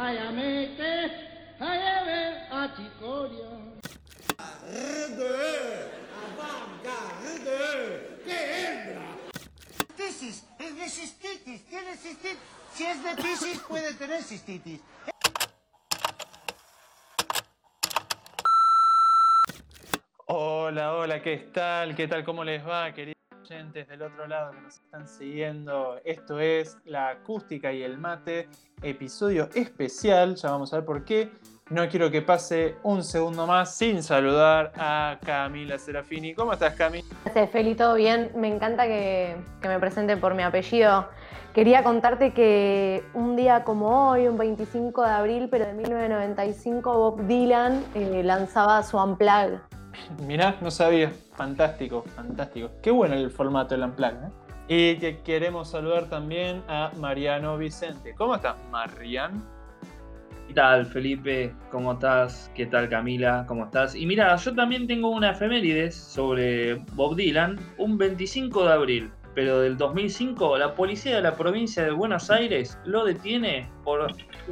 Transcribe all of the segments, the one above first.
Ayamete, ayame, achicoria. ¡Qué hembra! Tisis, es de cistitis, tiene cistitis. Si es de tisis, puede tener cistitis. Hola, hola, ¿qué tal? ¿Qué tal? ¿Cómo les va, queridos oyentes del otro lado que nos están siguiendo? Esto es La Acústica y el Mate, episodio especial, ya vamos a ver por qué. No quiero que pase un segundo más sin saludar a Camila Serafini. ¿Cómo estás, Cami? Gracias, Feli, todo bien. Me encanta que, que me presente por mi apellido. Quería contarte que un día como hoy, un 25 de abril, pero de 1995, Bob Dylan eh, lanzaba su Unplugged. Mirá, no sabía. Fantástico, fantástico. Qué bueno el formato del Unplugged, ¿eh? Y que queremos saludar también a Mariano Vicente. ¿Cómo estás, Marian? ¿Qué tal, Felipe? ¿Cómo estás? ¿Qué tal, Camila? ¿Cómo estás? Y mira, yo también tengo una efemérides sobre Bob Dylan. Un 25 de abril, pero del 2005, la policía de la provincia de Buenos Aires lo detiene por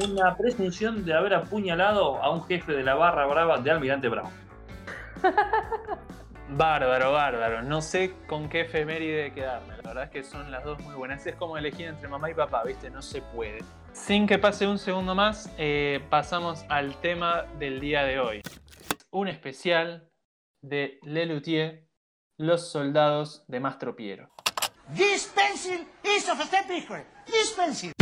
una presunción de haber apuñalado a un jefe de la barra brava de Almirante Brown. Bárbaro, bárbaro. No sé con qué efeméride quedarme. La verdad es que son las dos muy buenas. Es como elegir entre mamá y papá, ¿viste? No se puede. Sin que pase un segundo más, eh, pasamos al tema del día de hoy. Un especial de Lelutier, Los soldados de Mastro Piero. This pencil is of a step. This pencil.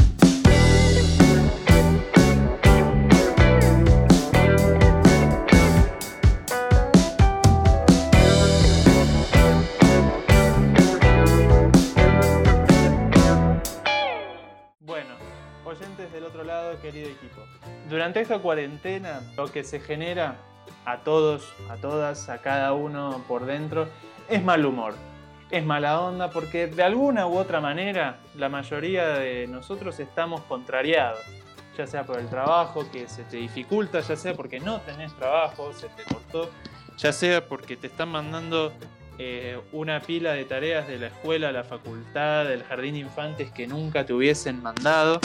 Durante esta cuarentena, lo que se genera a todos, a todas, a cada uno por dentro, es mal humor. Es mala onda porque de alguna u otra manera la mayoría de nosotros estamos contrariados. Ya sea por el trabajo que se te dificulta, ya sea porque no tenés trabajo, se te cortó, ya sea porque te están mandando eh, una pila de tareas de la escuela, la facultad, del jardín de infantes que nunca te hubiesen mandado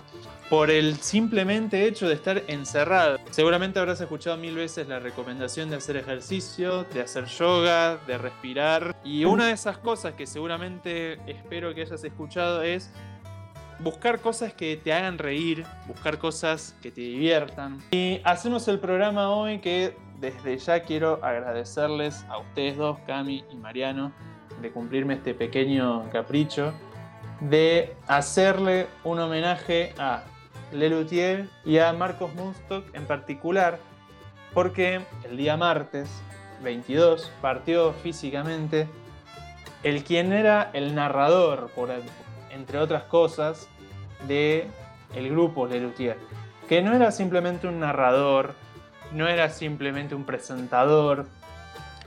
por el simplemente hecho de estar encerrado. Seguramente habrás escuchado mil veces la recomendación de hacer ejercicio, de hacer yoga, de respirar. Y una de esas cosas que seguramente espero que hayas escuchado es buscar cosas que te hagan reír, buscar cosas que te diviertan. Y hacemos el programa hoy que desde ya quiero agradecerles a ustedes dos, Cami y Mariano, de cumplirme este pequeño capricho de hacerle un homenaje a Lelutier y a Marcos Munstock en particular, porque el día martes 22 partió físicamente el quien era el narrador, por, entre otras cosas, de el grupo Lelutier, que no era simplemente un narrador, no era simplemente un presentador,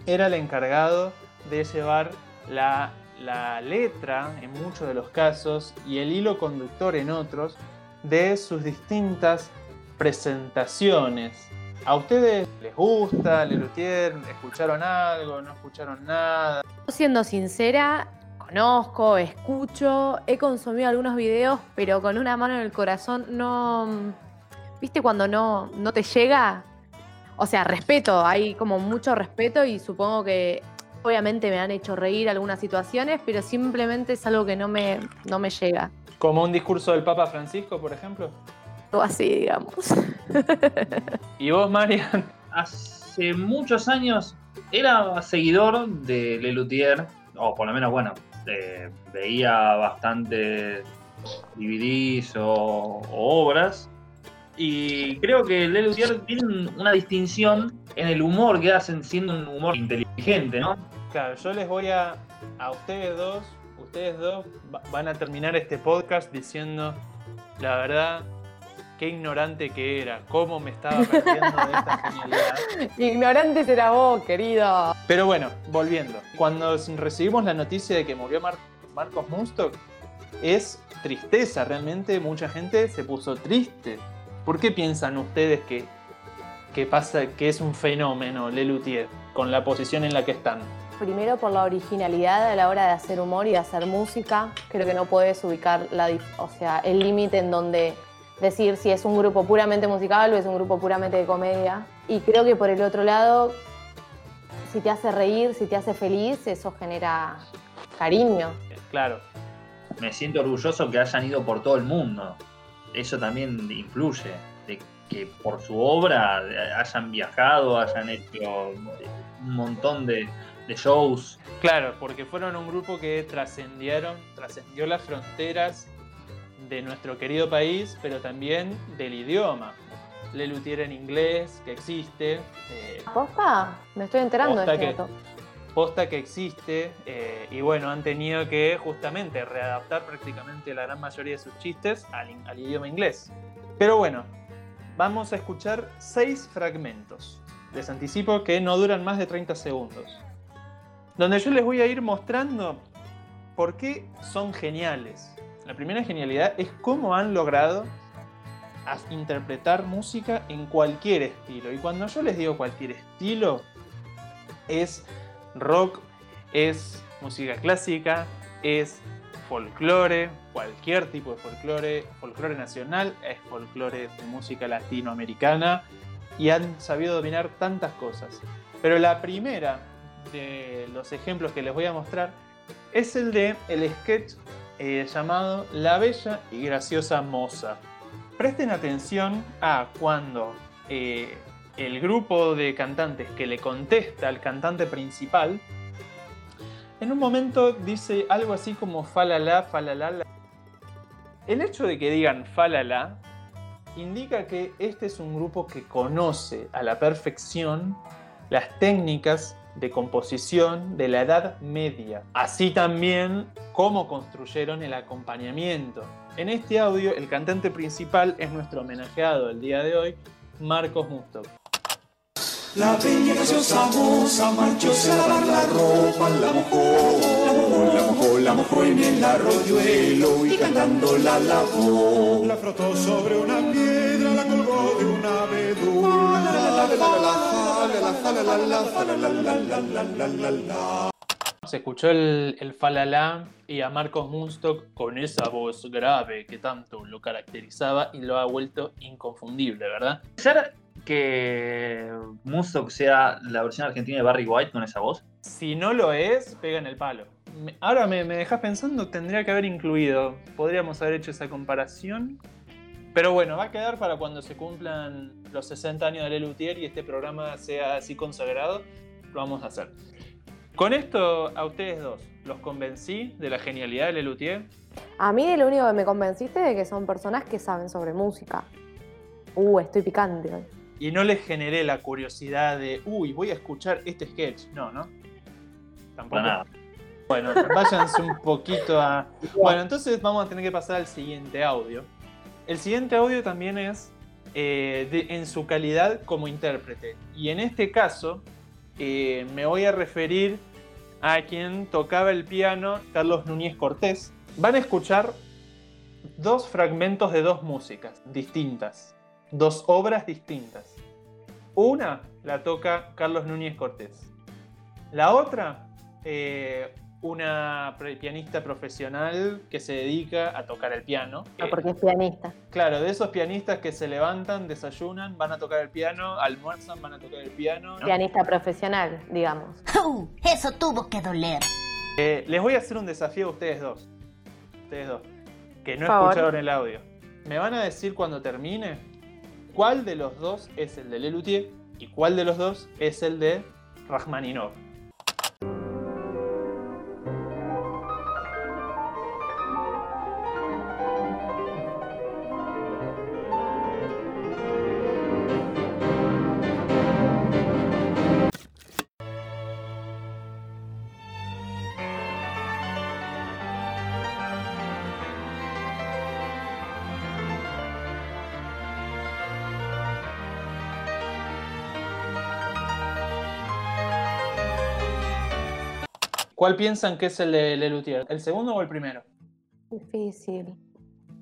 era el encargado de llevar la, la letra en muchos de los casos y el hilo conductor en otros de sus distintas presentaciones. ¿A ustedes les gusta Lelutier? ¿Escucharon algo? ¿No escucharon nada? Siendo sincera, conozco, escucho, he consumido algunos videos, pero con una mano en el corazón no... ¿Viste cuando no, no te llega? O sea, respeto, hay como mucho respeto y supongo que obviamente me han hecho reír algunas situaciones, pero simplemente es algo que no me, no me llega. Como un discurso del Papa Francisco, por ejemplo. O así, digamos. ¿Y vos, Marian? Hace muchos años era seguidor de Lelutier, o por lo menos, bueno, eh, veía bastante DVDs o, o obras. Y creo que Lelutier tiene una distinción en el humor que hacen siendo un humor inteligente, ¿no? Claro, yo les voy a. A ustedes dos, ustedes dos va- van a terminar este podcast diciendo la verdad, qué ignorante que era, cómo me estaba perdiendo de esta genialidad. Ignorante será vos, querido. Pero bueno, volviendo. Cuando recibimos la noticia de que murió Mar- Marcos Munstock, es tristeza, realmente mucha gente se puso triste. ¿Por qué piensan ustedes que, que pasa, que es un fenómeno Lelutier con la posición en la que están? Primero por la originalidad a la hora de hacer humor y de hacer música. Creo que no puedes ubicar la, o sea, el límite en donde decir si es un grupo puramente musical o es un grupo puramente de comedia. Y creo que por el otro lado, si te hace reír, si te hace feliz, eso genera cariño. Claro. Me siento orgulloso que hayan ido por todo el mundo. Eso también influye. De que por su obra hayan viajado, hayan hecho un montón de, de shows. Claro, porque fueron un grupo que trascendieron, trascendió las fronteras de nuestro querido país, pero también del idioma. Le Luthier en inglés, que existe. eh, ¿Posta? Me estoy enterando de este que- dato. posta que existe eh, y bueno, han tenido que justamente readaptar prácticamente la gran mayoría de sus chistes al idioma inglés. Pero bueno, vamos a escuchar seis fragmentos. Les anticipo que no duran más de 30 segundos. Donde yo les voy a ir mostrando por qué son geniales. La primera genialidad es cómo han logrado interpretar música en cualquier estilo. Y cuando yo les digo cualquier estilo, es rock, es música clásica, es folclore, cualquier tipo de folclore, folclore nacional, es folclore de música latinoamericana y han sabido dominar tantas cosas. Pero la primera de los ejemplos que les voy a mostrar es el de el sketch eh, llamado La Bella y Graciosa Moza. Presten atención a cuando eh, el grupo de cantantes que le contesta al cantante principal, en un momento dice algo así como falala, falala. la". El hecho de que digan falala indica que este es un grupo que conoce a la perfección las técnicas de composición de la Edad Media, así también cómo construyeron el acompañamiento. En este audio, el cantante principal es nuestro homenajeado el día de hoy, Marcos Mustok. La bella graciosa moza marchóse a lavar la ropa, la mojó, la mojó, la mojó, la mojó en el arroyuelo y cantando la lavó. La frotó sobre una piedra, la colgó de una abedul. La la la la se escuchó el, falalá y a Marcos Munstock con esa voz grave que tanto lo caracterizaba y lo ha vuelto inconfundible, ¿verdad? Ser que Munstock sea la versión argentina de Barry White con esa voz. Si no lo es, pega en el palo. Ahora me, me dejas pensando, tendría que haber incluido, podríamos haber hecho esa comparación pero bueno, va a quedar para cuando se cumplan los 60 años de Lelutier y este programa sea así consagrado. Lo vamos a hacer. Con esto, a ustedes dos, ¿los convencí de la genialidad de Lelutier? A mí de lo único que me convenciste de que son personas que saben sobre música. Uh, estoy picante hoy. Y no les generé la curiosidad de, uy, voy a escuchar este sketch. No, ¿no? Tampoco. Para nada. Bueno, váyanse un poquito a. Bueno, entonces vamos a tener que pasar al siguiente audio. El siguiente audio también es eh, de- en su calidad como intérprete. Y en este caso, eh, me voy a referir a quien tocaba el piano, Carlos Núñez Cortés. Van a escuchar dos fragmentos de dos músicas distintas, dos obras distintas. Una la toca Carlos Núñez Cortés. La otra, eh, una pianista profesional que se dedica a tocar el piano. No, Eh, porque es pianista. Claro, de esos pianistas que se levantan, desayunan, van a tocar el piano, almuerzan, van a tocar el piano. ¿no? Pianista profesional, digamos. Uh, eso tuvo que doler. Eh, les voy a hacer un desafío a ustedes dos. Ustedes dos. Que no escucharon el audio. Me van a decir cuando termine cuál de los dos es el de Lelutier y cuál de los dos es el de Rachmaninov. ¿Cuál piensan que es el de Lelutier? ¿El segundo o el primero? Difícil.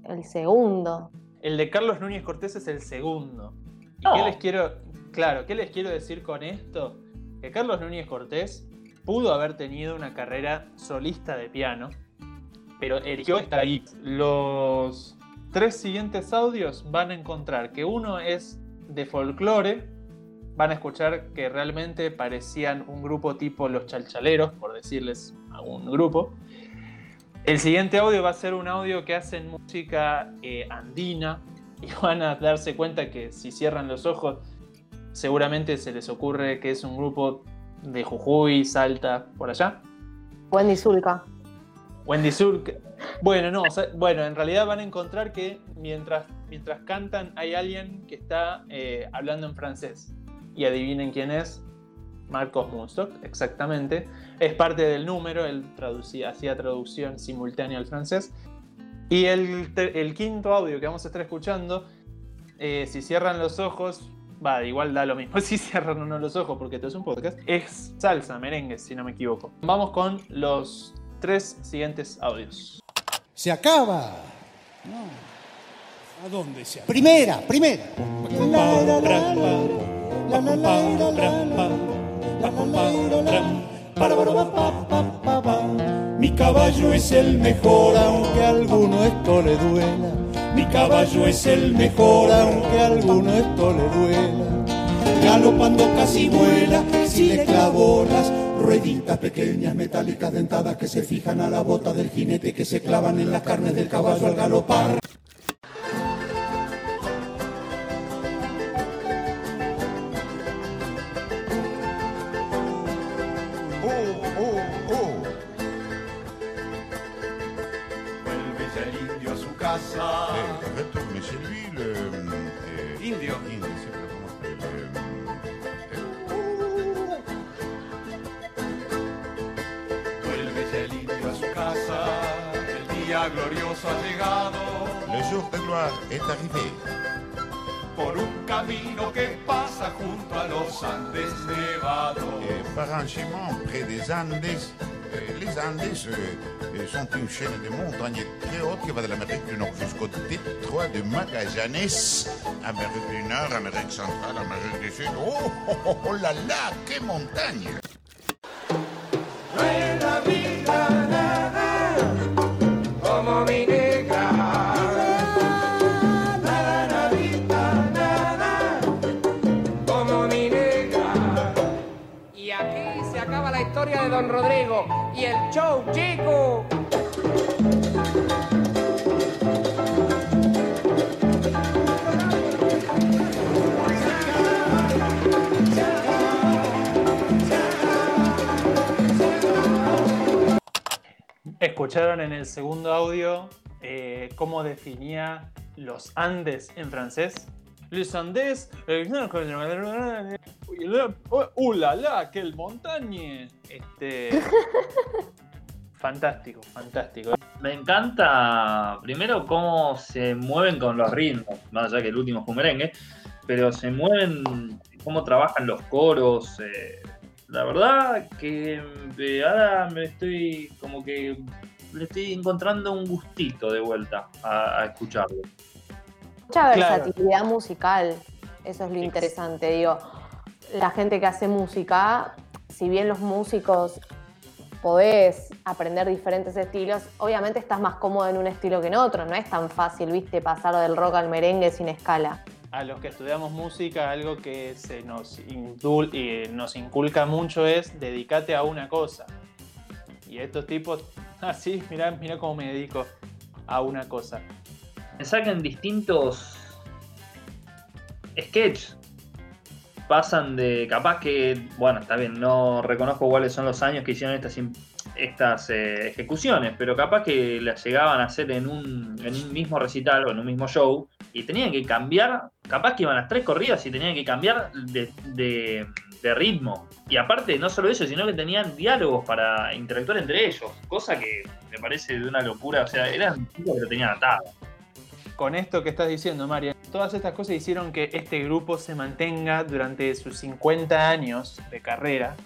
El segundo. El de Carlos Núñez Cortés es el segundo. ¿Y No. qué les quiero. Claro, ¿qué les quiero decir con esto? Que Carlos Núñez Cortés pudo haber tenido una carrera solista de piano, pero eligió estar ahí. Los tres siguientes audios van a encontrar que uno es de folclore, van a escuchar que realmente parecían un grupo tipo los chalchaleros, por decirles a un grupo. El siguiente audio va a ser un audio que hacen música eh, andina y van a darse cuenta que si cierran los ojos seguramente se les ocurre que es un grupo de Jujuy, Salta, por allá. Wendy Zulka. Wendy Zulka. Bueno, no, bueno, en realidad van a encontrar que mientras, mientras cantan hay alguien que está eh, hablando en francés. Y adivinen quién es. Marcos Munstock, exactamente. Es parte del número, él traducía, hacía traducción simultánea al francés. Y el, el quinto audio que vamos a estar escuchando, eh, si cierran los ojos, va, igual da lo mismo si cierran o no los ojos, porque esto es un podcast, es salsa, merengue, si no me equivoco. Vamos con los tres siguientes audios. Se acaba. No. ¿A dónde se acaba? Primera, primera. Mi caballo es el mejor, aunque a alguno esto le duela. Mi caballo es el mejor, aunque a alguno esto le duela. Galopando casi vuela, si le clavo las rueditas pequeñas metálicas dentadas que se fijan a la bota del jinete que se clavan en las carnes del caballo al galopar. Día glorioso ha llegado. euh, Le jour de gloire est arrivé. por un camino que pasa junto a los Andes nevados. Et par un chemin près des Andes, euh, les Andes euh, euh, sont une chaîne de montagnes très hautes qui va de l'Amérique du Nord jusqu'au détroit de Magallanes, Amérique du Nord, Amérique centrale, Amérique du Sud. Oh, oh, oh, oh là là, quelle montagne historia de Don Rodrigo y el show, chico. Escucharon en el segundo audio eh, cómo definía los Andes en francés. Les Andes. eh, ¡Uh, la, la! ¡Qué montaña! Este. fantástico, fantástico. Me encanta, primero, cómo se mueven con los ritmos, más allá que el último fue merengue, pero se mueven, cómo trabajan los coros. eh, la verdad que eh, ahora me estoy como que le estoy encontrando un gustito de vuelta a, a escucharlo. Mucha Claro. versatilidad musical, eso es lo interesante, digo. La gente que hace música, si bien los músicos podés aprender diferentes estilos, obviamente estás más cómodo en un estilo que en otro, no es tan fácil, viste, pasar del rock al merengue sin escala. A los que estudiamos música, algo que se nos, y nos inculca mucho es dedicate a una cosa. Y estos tipos, así, mirá, mirá cómo me dedico a una cosa. Me sacan distintos sketches. Pasan de. Capaz que. Bueno, está bien, no reconozco cuáles son los años que hicieron estas, estas eh, ejecuciones, pero capaz que las llegaban a hacer en un, en un mismo recital o en un mismo show y tenían que cambiar. Capaz que iban las tres corridas y tenían que cambiar de, de- de ritmo. Y aparte, no solo eso, sino que tenían diálogos para interactuar entre ellos, cosa que me parece de una locura. O sea, eran tipos que lo tenían atado. Con esto que estás diciendo, María, todas estas cosas hicieron que este grupo se mantenga durante sus 50 años de carrera.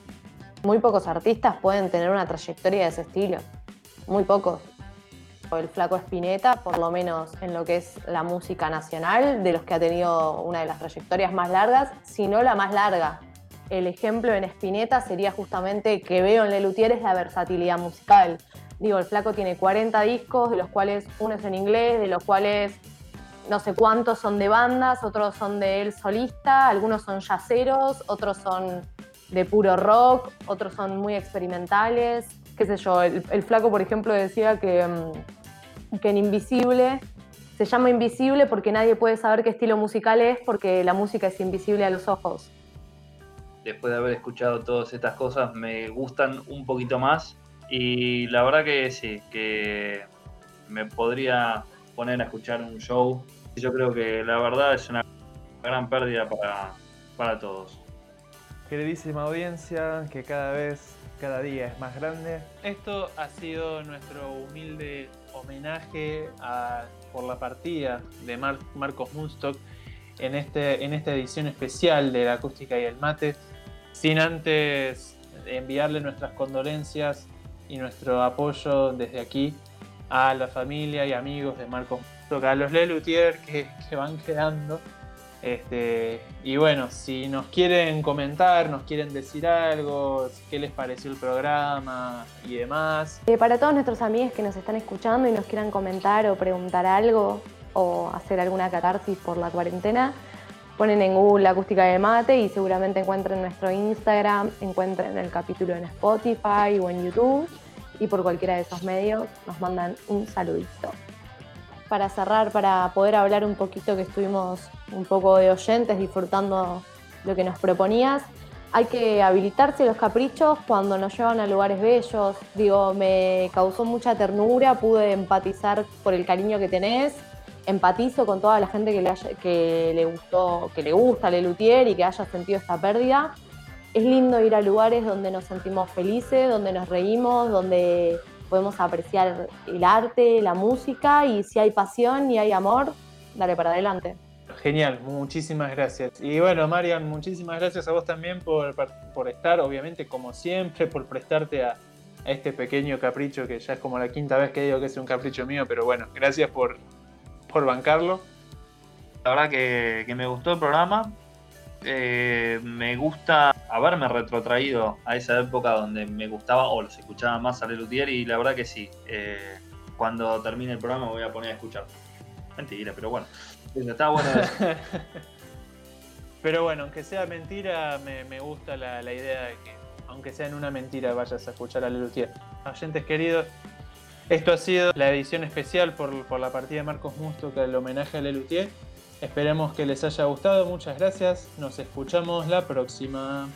Muy pocos artistas pueden tener una trayectoria de ese estilo. Muy pocos. El flaco Spinetta, por lo menos en lo que es la música nacional, de los que ha tenido una de las trayectorias más largas, si no la más larga. El ejemplo en Spinetta sería justamente que veo en Lelutier es la versatilidad musical. Digo, el flaco tiene 40 discos, de los cuales uno es en inglés, de los cuales no sé cuántos son de bandas, otros son de él solista, algunos son yaceros, otros son de puro rock, otros son muy experimentales, qué sé yo, el, flaco por ejemplo decía que, mm, que en Invisible se llama Invisible porque nadie puede saber qué estilo musical es porque la música es invisible a los ojos. Después de haber escuchado todas estas cosas, me gustan un poquito más. Y la verdad que sí, que me podría poner a escuchar un show. Yo creo que la verdad es una gran pérdida para, para todos. Queridísima audiencia, que cada vez, cada día es más grande. Esto ha sido nuestro humilde homenaje a, por la partida de Mar- Marcos Munstock en, este, en esta edición especial de la acústica y el mate. Sin antes enviarle nuestras condolencias y nuestro apoyo desde aquí a la familia y amigos de Marcos Munstock, a los Lelutier que, que van quedando. Este, y bueno, si nos quieren comentar, nos quieren decir algo, qué les pareció el programa y demás, Eh, para todos nuestros amigos que nos están escuchando y nos quieran comentar o preguntar algo o hacer alguna catarsis por la cuarentena, ponen en Google acústica de mate y seguramente encuentren nuestro Instagram, encuentren el capítulo en Spotify o en YouTube y por cualquiera de esos medios nos mandan un saludito. Para cerrar, para poder hablar un poquito que estuvimos un poco de oyentes disfrutando lo que nos proponías, hay que habilitarse los caprichos cuando nos llevan a lugares bellos. Digo, me causó mucha ternura, pude empatizar por el cariño que tenés. Empatizo con toda la gente que le, haya- que le gustó, que le gusta Lelutier y que haya sentido esta pérdida. Es lindo ir a lugares donde nos sentimos felices, donde nos reímos, donde podemos apreciar el arte, la música y si hay pasión y hay amor, dale para adelante. Genial, muchísimas gracias. Y bueno, Marian, muchísimas gracias a vos también por, por estar, obviamente, como siempre, por prestarte a, a este pequeño capricho que ya es como la quinta vez que digo que es un capricho mío, pero bueno, gracias por, por bancarlo. La verdad que, que me gustó el programa. Eh, me gusta haberme retrotraído a esa época donde me gustaba o los escuchaba más a Lelutier y la verdad que sí. eh, cuando termine el programa me voy a poner a escuchar. Mentira, pero bueno. Está bueno eso. Pero bueno, aunque sea mentira, me, me gusta la, la idea de que, aunque sea en una mentira, vayas a escuchar a Lelutier. Oyentes queridos, esto ha sido la edición especial por, por la partida de Marcos Musto, que el homenaje a Lelutier. Esperemos que les haya gustado, muchas gracias. Nos escuchamos la próxima.